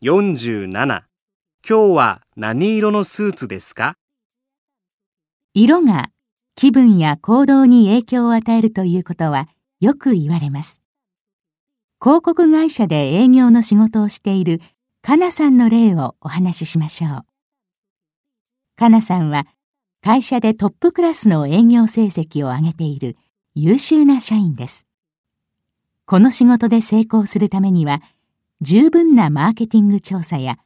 47今日は何色のスーツですか？色が気分や行動に影響を与えるということはよく言われます。広告会社で営業の仕事をしているかなさんの例をお話ししましょう。かなさんは会社でトップクラスの営業成績を上げている優秀な社員です。この仕事で成功するためには十分なマーケティング調査や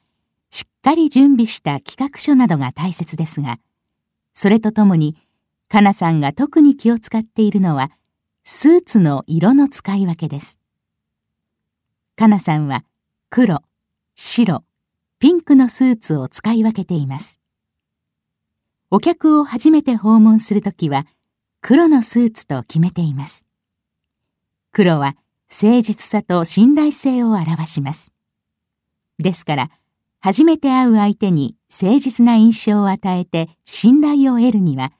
しっかり準備した企画書などが大切ですが、それとともに、かなさんが特に気を使っているのは、スーツの色の使い分けです。かなさんは黒、白、ピンクのスーツを使い分けています。お客を初めて訪問するときは、黒のスーツと決めています。黒は誠実さと信頼性を表します。ですから、初めて会う相手に誠実な印象を与えて信頼を得るには、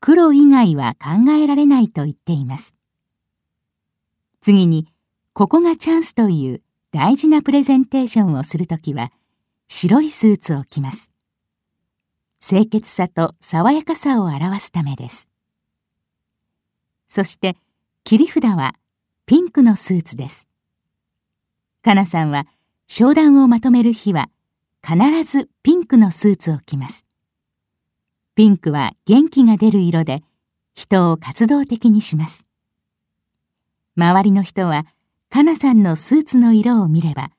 黒以外は考えられないと言っています。次に、ここがチャンスという大事なプレゼンテーションをするときは、白いスーツを着ます。清潔さと爽やかさを表すためです。そして、切り札はピンクのスーツです。かなさんは商談をまとめる日は必ずピンクのスーツを着ます。ピンクは元気が出る色で人を活動的にします。周りの人はかなさんのスーツの色を見れば、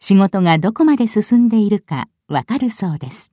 仕事がどこまで進んでいるかわかるそうです。